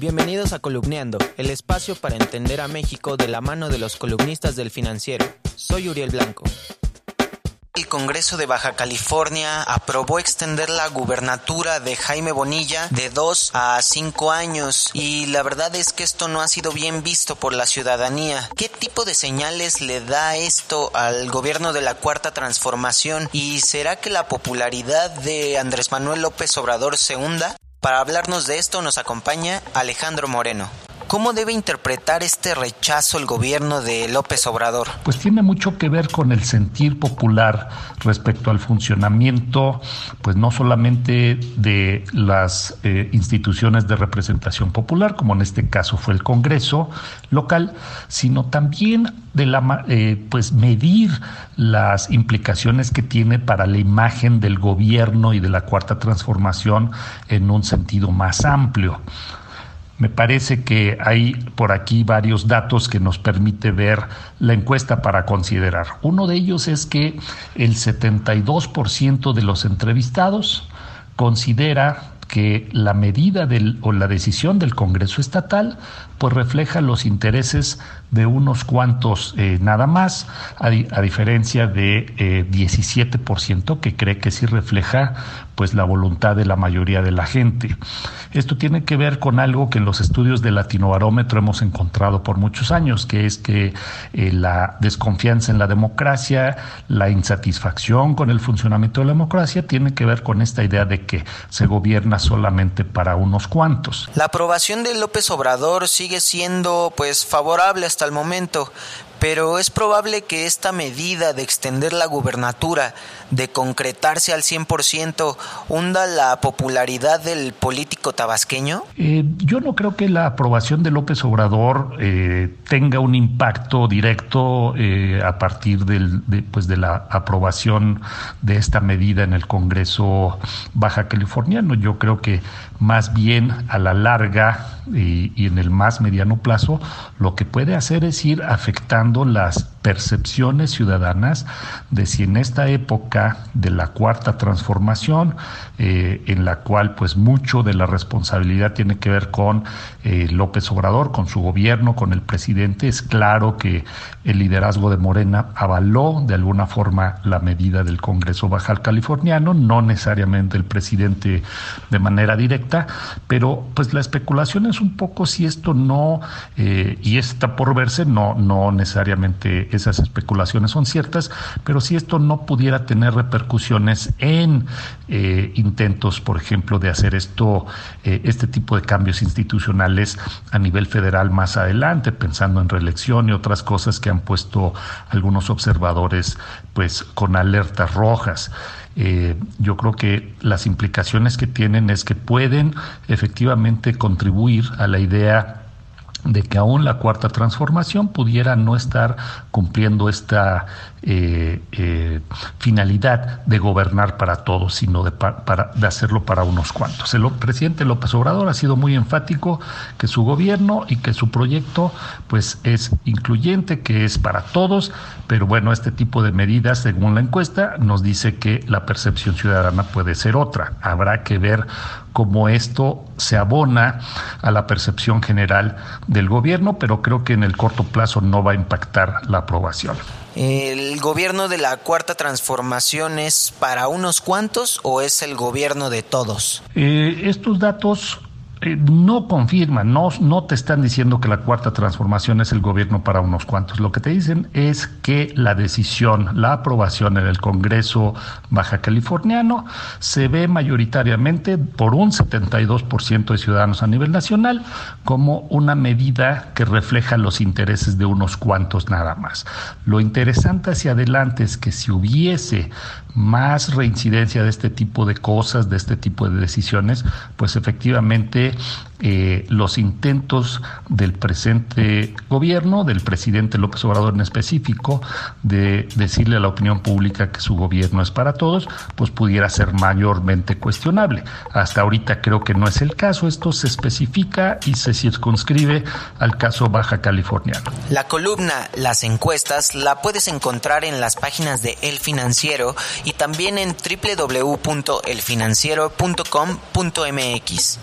Bienvenidos a Columneando, el espacio para entender a México de la mano de los columnistas del financiero. Soy Uriel Blanco. El Congreso de Baja California aprobó extender la gubernatura de Jaime Bonilla de 2 a 5 años y la verdad es que esto no ha sido bien visto por la ciudadanía. ¿Qué tipo de señales le da esto al gobierno de la Cuarta Transformación y será que la popularidad de Andrés Manuel López Obrador se hunda? Para hablarnos de esto nos acompaña Alejandro Moreno. ¿Cómo debe interpretar este rechazo el gobierno de López Obrador? Pues tiene mucho que ver con el sentir popular respecto al funcionamiento, pues no solamente de las eh, instituciones de representación popular, como en este caso fue el Congreso local, sino también de la, eh, pues medir las implicaciones que tiene para la imagen del gobierno y de la cuarta transformación en un sentido más amplio. Me parece que hay por aquí varios datos que nos permite ver la encuesta para considerar. Uno de ellos es que el 72% de los entrevistados considera que la medida del, o la decisión del Congreso Estatal pues refleja los intereses de unos cuantos eh, nada más, a, diferencia de eh, 17% que cree que sí refleja pues la voluntad de la mayoría de la gente. Esto tiene que ver con algo que en los estudios de Latinobarómetro hemos encontrado por muchos años, que es que eh, la desconfianza en la democracia, la insatisfacción con el funcionamiento de la democracia, tiene que ver con esta idea de que se gobierna solamente para unos cuantos. La aprobación de López Obrador sigue siendo pues favorable hasta el momento, pero es probable que esta medida de extender la gubernatura, de concretarse al 100%, hunda la popularidad del político tabasqueño? Eh, yo no creo que la aprobación de López Obrador eh, tenga un impacto directo eh, a partir del, de, pues de la aprobación de esta medida en el Congreso Baja Californiano. Yo creo que más bien a la larga y, y en el más mediano plazo, lo que puede hacer es ir afectando las percepciones ciudadanas de si en esta época de la cuarta transformación, eh, en la cual pues mucho de la responsabilidad tiene que ver con eh, López Obrador, con su gobierno, con el presidente, es claro que el liderazgo de Morena avaló de alguna forma la medida del Congreso Baja Californiano, no necesariamente el presidente de manera directa, pero pues la especulación es un poco si esto no, eh, y está por verse, no, no necesariamente esas especulaciones son ciertas, pero si esto no pudiera tener repercusiones en eh, intentos, por ejemplo, de hacer esto, eh, este tipo de cambios institucionales a nivel federal más adelante, pensando en reelección y otras cosas que han puesto algunos observadores, pues, con alertas rojas. Eh, yo creo que las implicaciones que tienen es que pueden efectivamente contribuir a la idea de que aún la cuarta transformación pudiera no estar cumpliendo esta eh, eh, finalidad de gobernar para todos, sino de, para, de hacerlo para unos cuantos. El presidente López Obrador ha sido muy enfático que su gobierno y que su proyecto pues es incluyente, que es para todos, pero bueno, este tipo de medidas, según la encuesta, nos dice que la percepción ciudadana puede ser otra. Habrá que ver cómo esto se abona a la percepción general del gobierno, pero creo que en el corto plazo no va a impactar la aprobación. ¿El gobierno de la cuarta transformación es para unos cuantos o es el gobierno de todos? Eh, estos datos eh, no confirman, no, no te están diciendo que la cuarta transformación es el gobierno para unos cuantos. Lo que te dicen es que la decisión, la aprobación en el Congreso Baja Californiano se ve mayoritariamente por un 72% de ciudadanos a nivel nacional como una medida que refleja los intereses de unos cuantos nada más. Lo interesante hacia adelante es que si hubiese más reincidencia de este tipo de cosas, de este tipo de decisiones, pues efectivamente eh, los intentos del presente gobierno, del presidente López Obrador en específico, de decirle a la opinión pública que su gobierno es para todos, pues pudiera ser mayormente cuestionable. Hasta ahorita creo que no es el caso, esto se especifica y se circunscribe al caso Baja Californiano. La columna Las encuestas la puedes encontrar en las páginas de El Financiero y también en www.elfinanciero.com.mx.